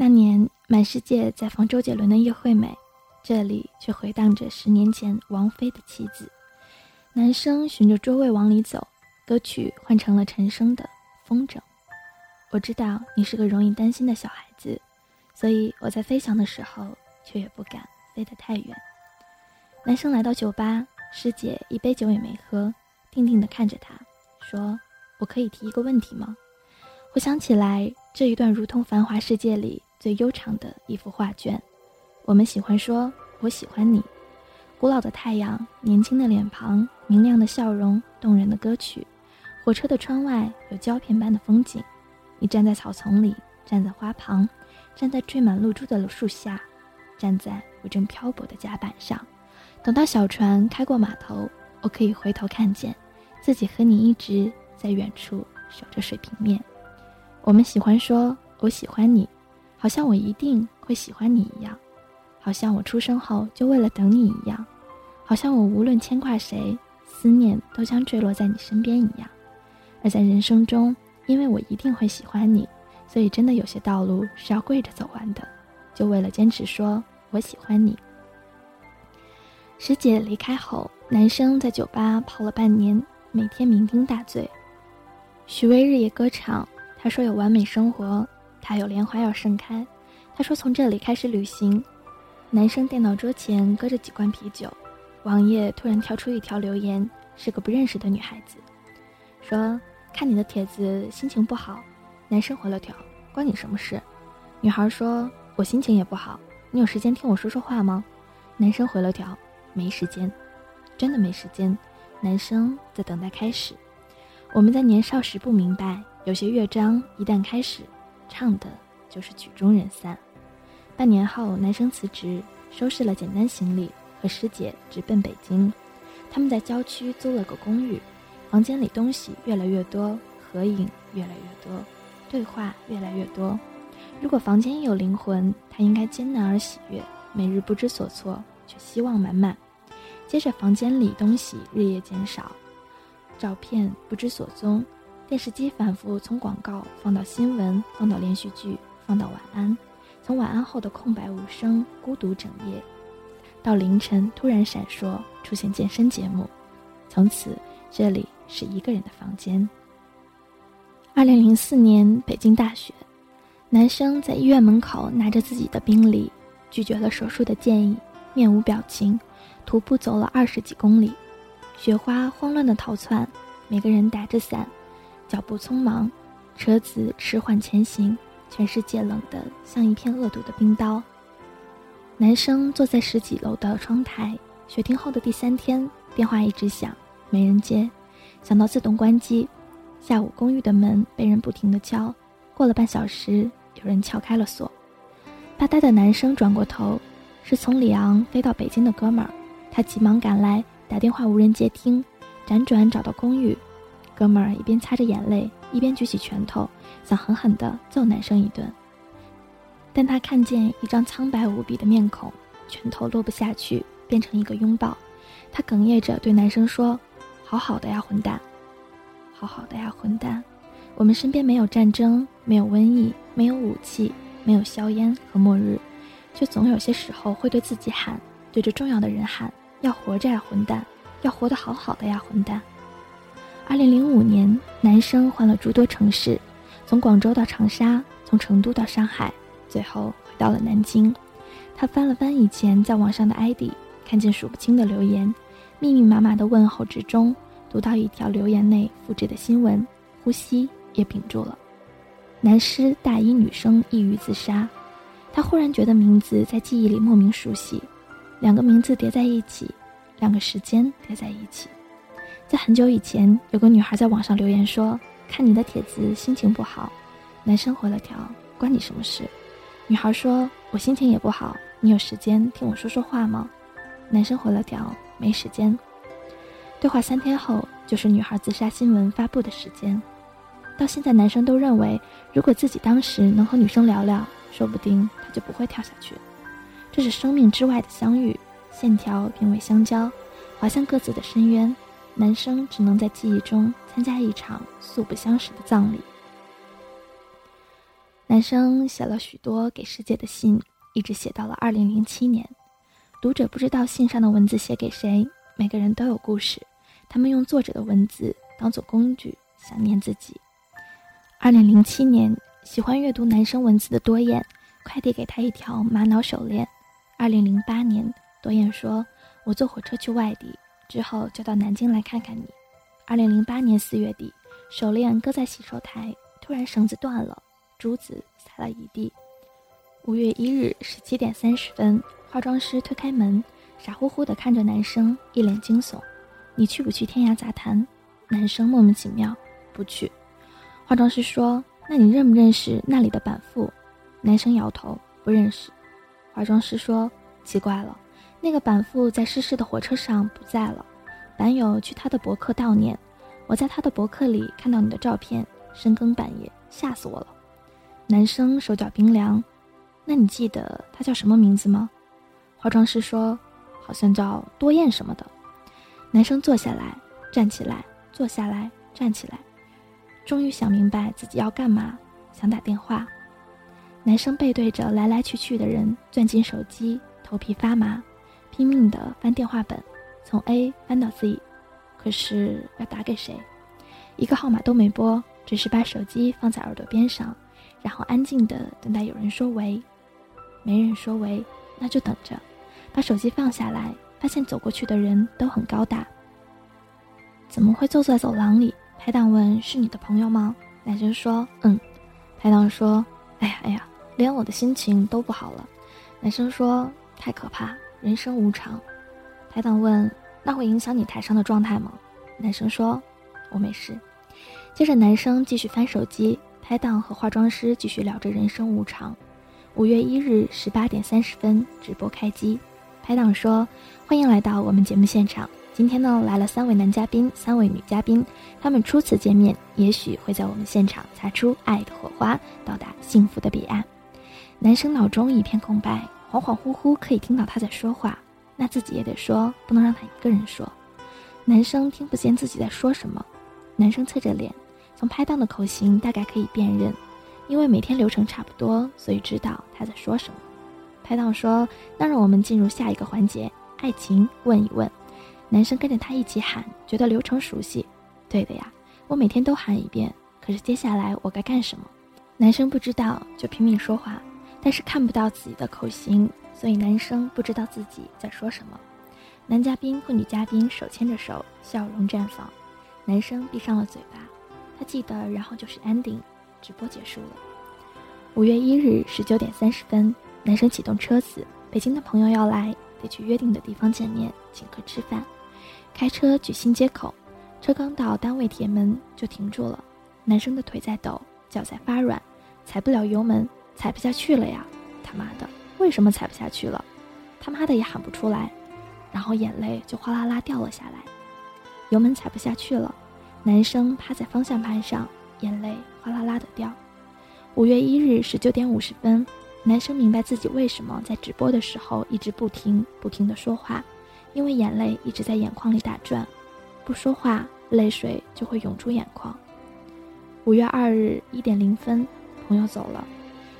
那年满世界在放周杰伦的《叶惠美》，这里却回荡着十年前王菲的《妻子》。男生循着桌位往里走，歌曲换成了陈升的《风筝》。我知道你是个容易担心的小孩子，所以我在飞翔的时候，却也不敢飞得太远。男生来到酒吧，师姐一杯酒也没喝，定定地看着他，说：“我可以提一个问题吗？”回想起来，这一段如同繁华世界里最悠长的一幅画卷。我们喜欢说“我喜欢你”，古老的太阳，年轻的脸庞，明亮的笑容，动人的歌曲。火车的窗外有胶片般的风景，你站在草丛里，站在花旁，站在缀满露珠的树下，站在我正漂泊的甲板上。等到小船开过码头，我可以回头看见自己和你一直在远处守着水平面。我们喜欢说“我喜欢你”，好像我一定会喜欢你一样，好像我出生后就为了等你一样，好像我无论牵挂谁，思念都将坠落在你身边一样。而在人生中，因为我一定会喜欢你，所以真的有些道路是要跪着走完的，就为了坚持说“我喜欢你”。师姐离开后，男生在酒吧泡了半年，每天酩酊大醉。许巍日夜歌唱，他说有完美生活，他有莲花要盛开，他说从这里开始旅行。男生电脑桌前搁着几罐啤酒，网页突然跳出一条留言，是个不认识的女孩子，说看你的帖子心情不好。男生回了条，关你什么事？女孩说，我心情也不好，你有时间听我说说话吗？男生回了条。没时间，真的没时间。男生在等待开始。我们在年少时不明白，有些乐章一旦开始，唱的就是曲终人散。半年后，男生辞职，收拾了简单行李，和师姐直奔北京。他们在郊区租了个公寓，房间里东西越来越多，合影越来越多，对话越来越多。如果房间有灵魂，它应该艰难而喜悦，每日不知所措。却希望满满。接着，房间里东西日夜减少，照片不知所踪，电视机反复从广告放到新闻，放到连续剧，放到晚安，从晚安后的空白无声、孤独整夜，到凌晨突然闪烁出现健身节目，从此这里是一个人的房间。二零零四年北京大雪，男生在医院门口拿着自己的病历，拒绝了手术的建议。面无表情，徒步走了二十几公里，雪花慌乱的逃窜，每个人打着伞，脚步匆忙，车子迟缓前行，全世界冷得像一片恶毒的冰刀。男生坐在十几楼的窗台，雪停后的第三天，电话一直响，没人接，想到自动关机。下午公寓的门被人不停地敲，过了半小时，有人撬开了锁，发呆的男生转过头。是从里昂飞到北京的哥们儿，他急忙赶来，打电话无人接听，辗转找到公寓，哥们儿一边擦着眼泪，一边举起拳头，想狠狠地揍男生一顿。但他看见一张苍白无比的面孔，拳头落不下去，变成一个拥抱。他哽咽着对男生说：“好好的呀，混蛋！好好的呀，混蛋！我们身边没有战争，没有瘟疫，没有武器，没有硝烟和末日。”却总有些时候会对自己喊，对着重要的人喊：“要活着呀，混蛋！要活得好好的呀，混蛋！”二零零五年，男生换了诸多城市，从广州到长沙，从成都到上海，最后回到了南京。他翻了翻以前在网上的 ID，看见数不清的留言，密密麻麻的问候之中，读到一条留言内复制的新闻，呼吸也屏住了。男师大一女生抑郁自杀。他忽然觉得名字在记忆里莫名熟悉，两个名字叠在一起，两个时间叠在一起。在很久以前，有个女孩在网上留言说：“看你的帖子，心情不好。”男生回了条：“关你什么事？”女孩说：“我心情也不好，你有时间听我说说话吗？”男生回了条：“没时间。”对话三天后，就是女孩自杀新闻发布的时间。到现在，男生都认为，如果自己当时能和女生聊聊。说不定他就不会跳下去。这是生命之外的相遇，线条并未相交，滑向各自的深渊。男生只能在记忆中参加一场素不相识的葬礼。男生写了许多给世界的信，一直写到了二零零七年。读者不知道信上的文字写给谁，每个人都有故事。他们用作者的文字当做工具，想念自己。二零零七年，喜欢阅读男生文字的多燕快递给他一条玛瑙手链。二零零八年，多燕说：“我坐火车去外地，之后就到南京来看看你。”二零零八年四月底，手链搁在洗手台，突然绳子断了。珠子撒了一地。五月一日十七点三十分，化妆师推开门，傻乎乎地看着男生，一脸惊悚：“你去不去天涯杂谈？”男生莫名其妙：“不去。”化妆师说：“那你认不认识那里的板富？”男生摇头：“不认识。”化妆师说：“奇怪了，那个板父在失事的火车上不在了。板友去他的博客悼念，我在他的博客里看到你的照片，深更半夜，吓死我了。”男生手脚冰凉，那你记得他叫什么名字吗？化妆师说，好像叫多燕什么的。男生坐下来，站起来，坐下来，站起来，终于想明白自己要干嘛，想打电话。男生背对着来来去去的人，攥紧手机，头皮发麻，拼命地翻电话本，从 A 翻到 Z，可是要打给谁？一个号码都没拨，只是把手机放在耳朵边上。然后安静的等待有人说喂，没人说喂，那就等着。把手机放下来，发现走过去的人都很高大。怎么会坐在走廊里？拍档问：“是你的朋友吗？”男生说：“嗯。”拍档说：“哎呀哎呀，连我的心情都不好了。”男生说：“太可怕，人生无常。”拍档问：“那会影响你台上的状态吗？”男生说：“我没事。”接着男生继续翻手机。拍档和化妆师继续聊着人生无常。五月一日十八点三十分，直播开机。拍档说：“欢迎来到我们节目现场。今天呢，来了三位男嘉宾，三位女嘉宾。他们初次见面，也许会在我们现场擦出爱的火花，到达幸福的彼岸。”男生脑中一片空白，恍恍惚惚可以听到他在说话，那自己也得说，不能让他一个人说。男生听不见自己在说什么。男生侧着脸。从拍档的口型大概可以辨认，因为每天流程差不多，所以知道他在说什么。拍档说：“那让我们进入下一个环节，爱情问一问。”男生跟着他一起喊，觉得流程熟悉。对的呀，我每天都喊一遍。可是接下来我该干什么？男生不知道，就拼命说话，但是看不到自己的口型，所以男生不知道自己在说什么。男嘉宾和女嘉宾手牵着手，笑容绽放。男生闭上了嘴巴。他记得，然后就是 ending，直播结束了。五月一日十九点三十分，男生启动车子，北京的朋友要来，得去约定的地方见面，请客吃饭。开车去新街口，车刚到单位铁门就停住了。男生的腿在抖，脚在发软，踩不了油门，踩不下去了呀！他妈的，为什么踩不下去了？他妈的也喊不出来，然后眼泪就哗啦啦掉了下来，油门踩不下去了。男生趴在方向盘上，眼泪哗啦啦的掉。五月一日十九点五十分，男生明白自己为什么在直播的时候一直不停不停的说话，因为眼泪一直在眼眶里打转，不说话，泪水就会涌出眼眶。五月二日一点零分，朋友走了，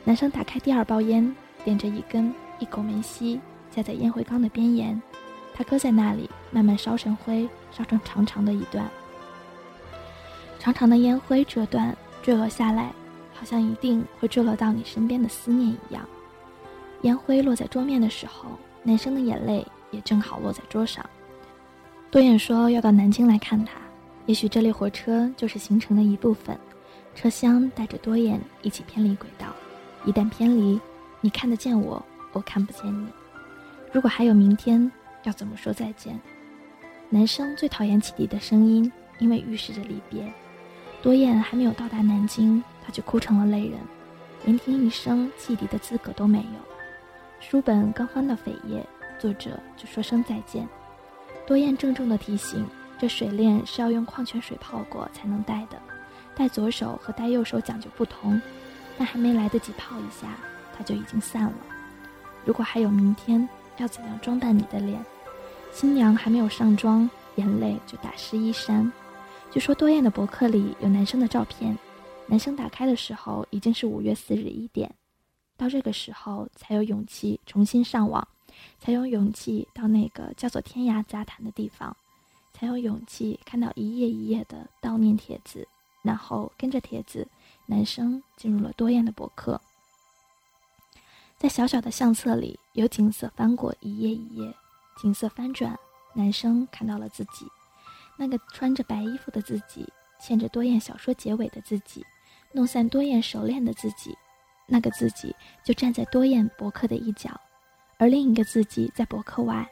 男生打开第二包烟，点着一根，一口没吸，夹在烟灰缸的边沿，他搁在那里，慢慢烧成灰，烧成长长的一段。长长的烟灰折断坠落下来，好像一定会坠落到你身边的思念一样。烟灰落在桌面的时候，男生的眼泪也正好落在桌上。多燕说要到南京来看他，也许这列火车就是行程的一部分。车厢带着多燕一起偏离轨道，一旦偏离，你看得见我，我看不见你。如果还有明天，要怎么说再见？男生最讨厌汽笛的声音，因为预示着离别。多燕还没有到达南京，他就哭成了泪人，连听一声汽笛的资格都没有。书本刚翻到扉页，作者就说声再见。多燕郑重地提醒：这水链是要用矿泉水泡过才能戴的，戴左手和戴右手讲究不同。但还没来得及泡一下，它就已经散了。如果还有明天，要怎样装扮你的脸？新娘还没有上妆，眼泪就打湿衣衫。据说多燕的博客里有男生的照片，男生打开的时候已经是五月四日一点，到这个时候才有勇气重新上网，才有勇气到那个叫做天涯杂谈的地方，才有勇气看到一页一页的悼念帖子，然后跟着帖子，男生进入了多燕的博客。在小小的相册里，有景色翻过一页一页，景色翻转，男生看到了自己，那个穿着白衣服的自己，牵着多燕小说结尾的自己。弄散多燕熟练的自己，那个自己就站在多燕博客的一角，而另一个自己在博客外，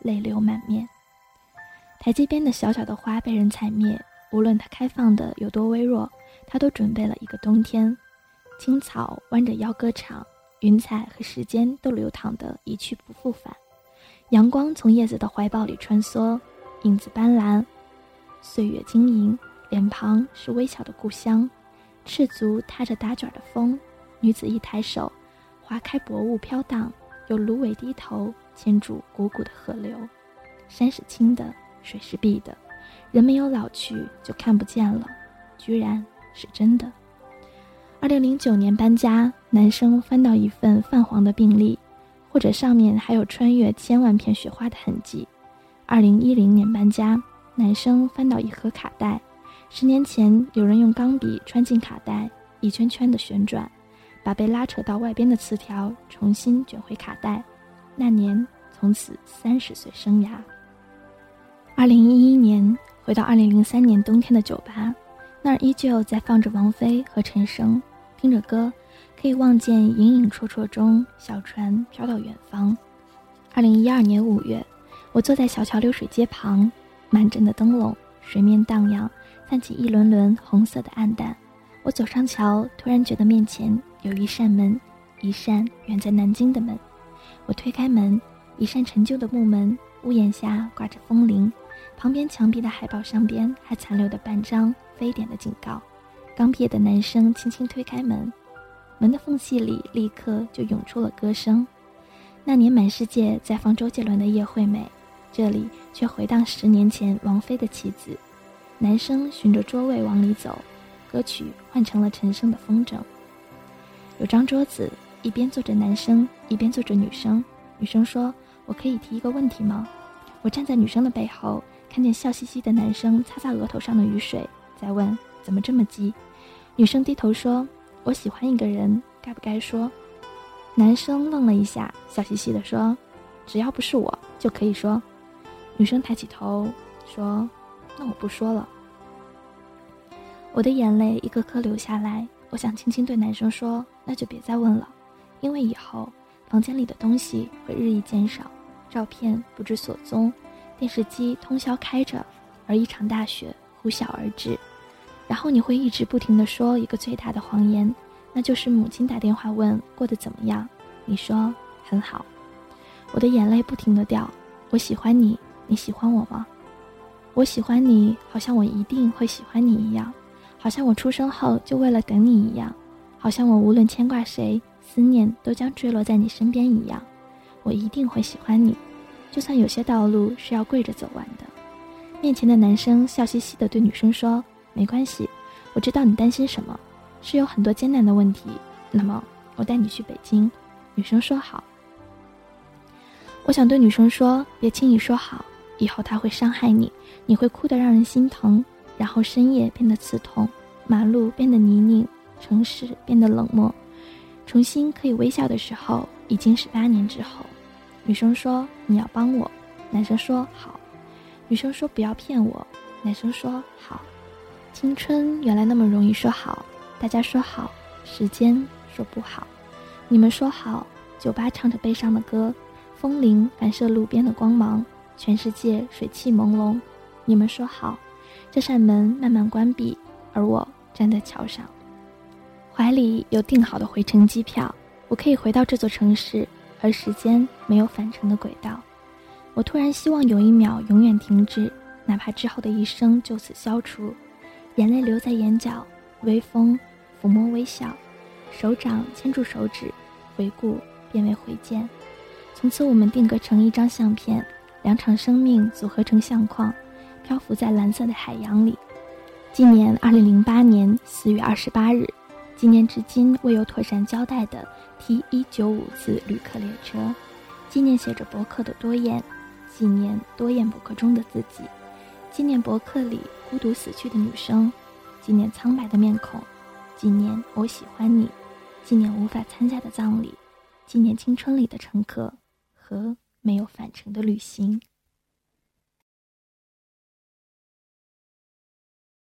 泪流满面。台阶边的小小的花被人采灭，无论它开放的有多微弱，他都准备了一个冬天。青草弯着腰歌唱，云彩和时间都流淌的一去不复返。阳光从叶子的怀抱里穿梭，影子斑斓，岁月晶莹，脸庞是微小的故乡。赤足踏着打卷的风，女子一抬手，划开薄雾飘荡，有芦苇低头牵住汩汩的河流。山是青的，水是碧的，人没有老去就看不见了，居然是真的。二零零九年搬家，男生翻到一份泛黄的病历，或者上面还有穿越千万片雪花的痕迹。二零一零年搬家，男生翻到一盒卡带。十年前，有人用钢笔穿进卡带，一圈圈的旋转，把被拉扯到外边的磁条重新卷回卡带。那年，从此三十岁生涯。二零一一年，回到二零零三年冬天的酒吧，那儿依旧在放着王菲和陈升，听着歌，可以望见隐隐绰绰中小船飘到远方。二零一二年五月，我坐在小桥流水街旁，满镇的灯笼，水面荡漾。泛起一轮轮红色的暗淡，我走上桥，突然觉得面前有一扇门，一扇远在南京的门。我推开门，一扇陈旧的木门，屋檐下挂着风铃，旁边墙壁的海报上边还残留的半张非典的警告。刚毕业的男生轻轻推开门，门的缝隙里立刻就涌出了歌声。那年满世界在放周杰伦的《叶惠美》，这里却回荡十年前王菲的妻子。男生循着桌位往里走，歌曲换成了陈升的风筝。有张桌子，一边坐着男生，一边坐着女生。女生说：“我可以提一个问题吗？”我站在女生的背后，看见笑嘻嘻的男生擦擦额头上的雨水，在问：“怎么这么急？”女生低头说：“我喜欢一个人，该不该说？”男生愣了一下，笑嘻嘻地说：“只要不是我，就可以说。”女生抬起头说。那我不说了。我的眼泪一颗颗流下来，我想轻轻对男生说：“那就别再问了，因为以后房间里的东西会日益减少，照片不知所踪，电视机通宵开着，而一场大雪呼啸而至，然后你会一直不停的说一个最大的谎言，那就是母亲打电话问过得怎么样，你说很好。我的眼泪不停的掉，我喜欢你，你喜欢我吗？”我喜欢你，好像我一定会喜欢你一样，好像我出生后就为了等你一样，好像我无论牵挂谁，思念都将坠落在你身边一样。我一定会喜欢你，就算有些道路是要跪着走完的。面前的男生笑嘻嘻地对女生说：“没关系，我知道你担心什么，是有很多艰难的问题。那么我带你去北京。”女生说：“好。”我想对女生说：“别轻易说好。”以后他会伤害你，你会哭得让人心疼，然后深夜变得刺痛，马路变得泥泞，城市变得冷漠，重新可以微笑的时候，已经是八年之后。女生说你要帮我，男生说好。女生说不要骗我，男生说好。青春原来那么容易说好，大家说好，时间说不好。你们说好，酒吧唱着悲伤的歌，风铃反射路边的光芒。全世界水汽朦胧，你们说好，这扇门慢慢关闭，而我站在桥上，怀里有订好的回程机票，我可以回到这座城市，而时间没有返程的轨道。我突然希望有一秒永远停止，哪怕之后的一生就此消除，眼泪留在眼角，微风抚摸微笑，手掌牵住手指，回顾变为回见，从此我们定格成一张相片。两场生命组合成相框，漂浮在蓝色的海洋里。纪念二零零八年四月二十八日，纪念至今未有妥善交代的 T 一九五次旅客列车，纪念写着博客的多燕，纪念多燕博客中的自己，纪念博客里孤独死去的女生，纪念苍白的面孔，纪念我喜欢你，纪念无法参加的葬礼，纪念青春里的乘客和没有返程的旅行。